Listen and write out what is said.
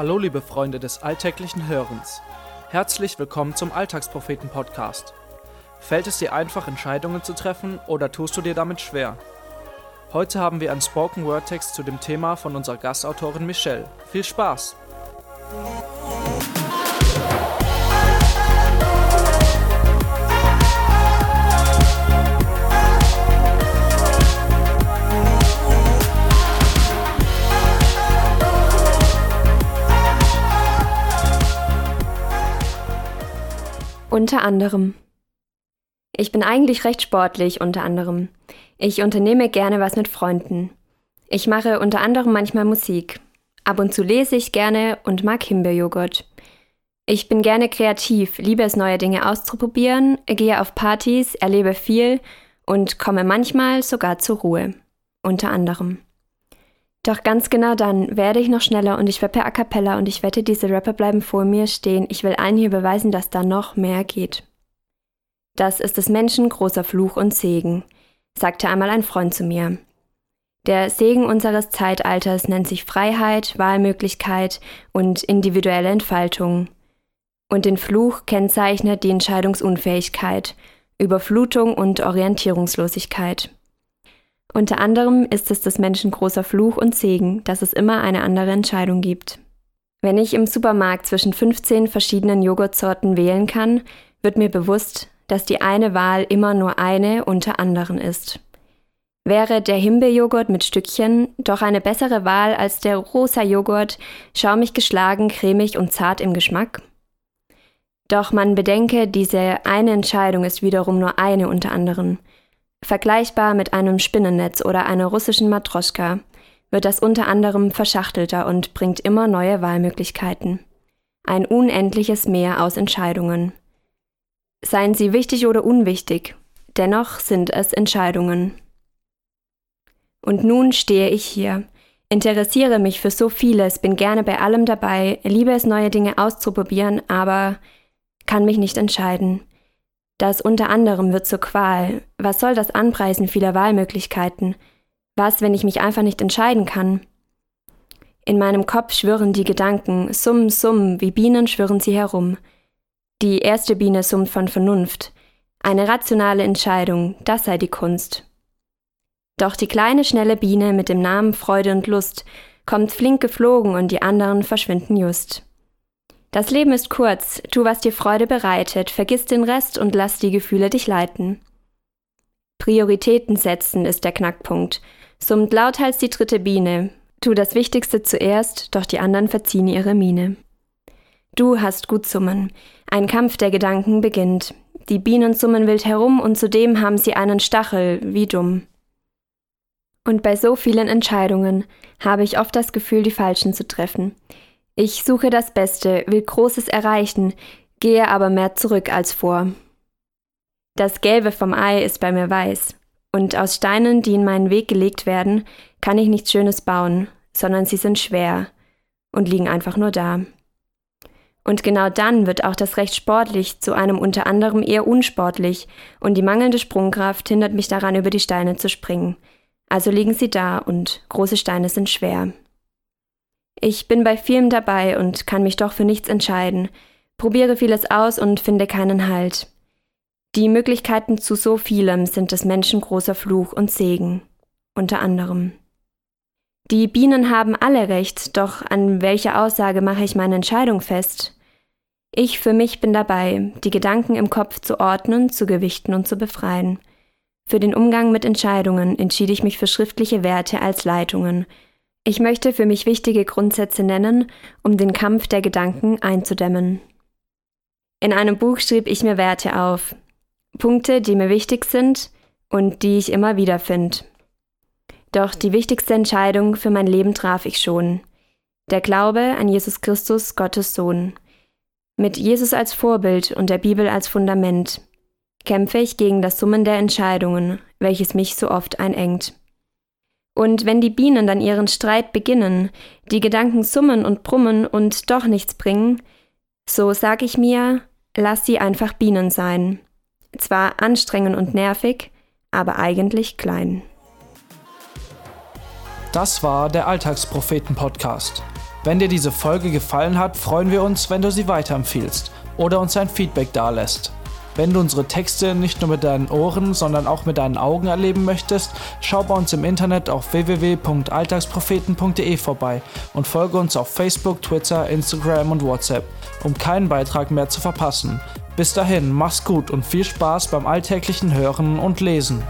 Hallo liebe Freunde des alltäglichen Hörens. Herzlich willkommen zum Alltagspropheten Podcast. Fällt es dir einfach, Entscheidungen zu treffen oder tust du dir damit schwer? Heute haben wir einen Spoken Word Text zu dem Thema von unserer Gastautorin Michelle. Viel Spaß! Unter anderem. Ich bin eigentlich recht sportlich, unter anderem. Ich unternehme gerne was mit Freunden. Ich mache unter anderem manchmal Musik. Ab und zu lese ich gerne und mag Himbeerjoghurt. Ich bin gerne kreativ, liebe es, neue Dinge auszuprobieren, gehe auf Partys, erlebe viel und komme manchmal sogar zur Ruhe. Unter anderem. Doch ganz genau dann werde ich noch schneller und ich rappe a cappella und ich wette, diese Rapper bleiben vor mir stehen. Ich will allen hier beweisen, dass da noch mehr geht. Das ist des Menschen großer Fluch und Segen, sagte einmal ein Freund zu mir. Der Segen unseres Zeitalters nennt sich Freiheit, Wahlmöglichkeit und individuelle Entfaltung. Und den Fluch kennzeichnet die Entscheidungsunfähigkeit, Überflutung und Orientierungslosigkeit. Unter anderem ist es des Menschen großer Fluch und Segen, dass es immer eine andere Entscheidung gibt. Wenn ich im Supermarkt zwischen 15 verschiedenen Joghurtsorten wählen kann, wird mir bewusst, dass die eine Wahl immer nur eine unter anderen ist. Wäre der Himbeerjoghurt mit Stückchen doch eine bessere Wahl als der rosa Joghurt, schaumig geschlagen, cremig und zart im Geschmack? Doch man bedenke, diese eine Entscheidung ist wiederum nur eine unter anderen – Vergleichbar mit einem Spinnennetz oder einer russischen Matroschka wird das unter anderem verschachtelter und bringt immer neue Wahlmöglichkeiten. Ein unendliches Meer aus Entscheidungen. Seien sie wichtig oder unwichtig, dennoch sind es Entscheidungen. Und nun stehe ich hier, interessiere mich für so vieles, bin gerne bei allem dabei, liebe es, neue Dinge auszuprobieren, aber kann mich nicht entscheiden. Das unter anderem wird zur Qual. Was soll das Anpreisen vieler Wahlmöglichkeiten? Was, wenn ich mich einfach nicht entscheiden kann? In meinem Kopf schwirren die Gedanken, summ, summ, wie Bienen schwirren sie herum. Die erste Biene summt von Vernunft. Eine rationale Entscheidung, das sei die Kunst. Doch die kleine, schnelle Biene mit dem Namen Freude und Lust kommt flink geflogen und die anderen verschwinden just. Das Leben ist kurz, tu, was dir Freude bereitet, vergiss den Rest und lass die Gefühle dich leiten. Prioritäten setzen ist der Knackpunkt. Summt lauthals die dritte Biene. Tu das Wichtigste zuerst, doch die anderen verziehen ihre Miene. Du hast gut summen. Ein Kampf der Gedanken beginnt. Die Bienen summen wild herum und zudem haben sie einen Stachel, wie dumm. Und bei so vielen Entscheidungen habe ich oft das Gefühl, die falschen zu treffen. Ich suche das Beste, will Großes erreichen, gehe aber mehr zurück als vor. Das Gelbe vom Ei ist bei mir weiß, und aus Steinen, die in meinen Weg gelegt werden, kann ich nichts Schönes bauen, sondern sie sind schwer und liegen einfach nur da. Und genau dann wird auch das Recht sportlich zu einem unter anderem eher unsportlich, und die mangelnde Sprungkraft hindert mich daran, über die Steine zu springen. Also liegen sie da, und große Steine sind schwer. Ich bin bei vielem dabei und kann mich doch für nichts entscheiden, probiere vieles aus und finde keinen Halt. Die Möglichkeiten zu so vielem sind des Menschen großer Fluch und Segen, unter anderem. Die Bienen haben alle recht, doch an welcher Aussage mache ich meine Entscheidung fest? Ich für mich bin dabei, die Gedanken im Kopf zu ordnen, zu gewichten und zu befreien. Für den Umgang mit Entscheidungen entschied ich mich für schriftliche Werte als Leitungen, ich möchte für mich wichtige Grundsätze nennen, um den Kampf der Gedanken einzudämmen. In einem Buch schrieb ich mir Werte auf, Punkte, die mir wichtig sind und die ich immer wieder finde. Doch die wichtigste Entscheidung für mein Leben traf ich schon. Der Glaube an Jesus Christus, Gottes Sohn. Mit Jesus als Vorbild und der Bibel als Fundament kämpfe ich gegen das Summen der Entscheidungen, welches mich so oft einengt. Und wenn die Bienen dann ihren Streit beginnen, die Gedanken summen und brummen und doch nichts bringen, so sag ich mir, lass sie einfach Bienen sein. Zwar anstrengend und nervig, aber eigentlich klein. Das war der Alltagspropheten-Podcast. Wenn dir diese Folge gefallen hat, freuen wir uns, wenn du sie weiterempfiehlst oder uns ein Feedback dalässt. Wenn du unsere Texte nicht nur mit deinen Ohren, sondern auch mit deinen Augen erleben möchtest, schau bei uns im Internet auf www.alltagspropheten.de vorbei und folge uns auf Facebook, Twitter, Instagram und WhatsApp, um keinen Beitrag mehr zu verpassen. Bis dahin, mach's gut und viel Spaß beim alltäglichen Hören und Lesen.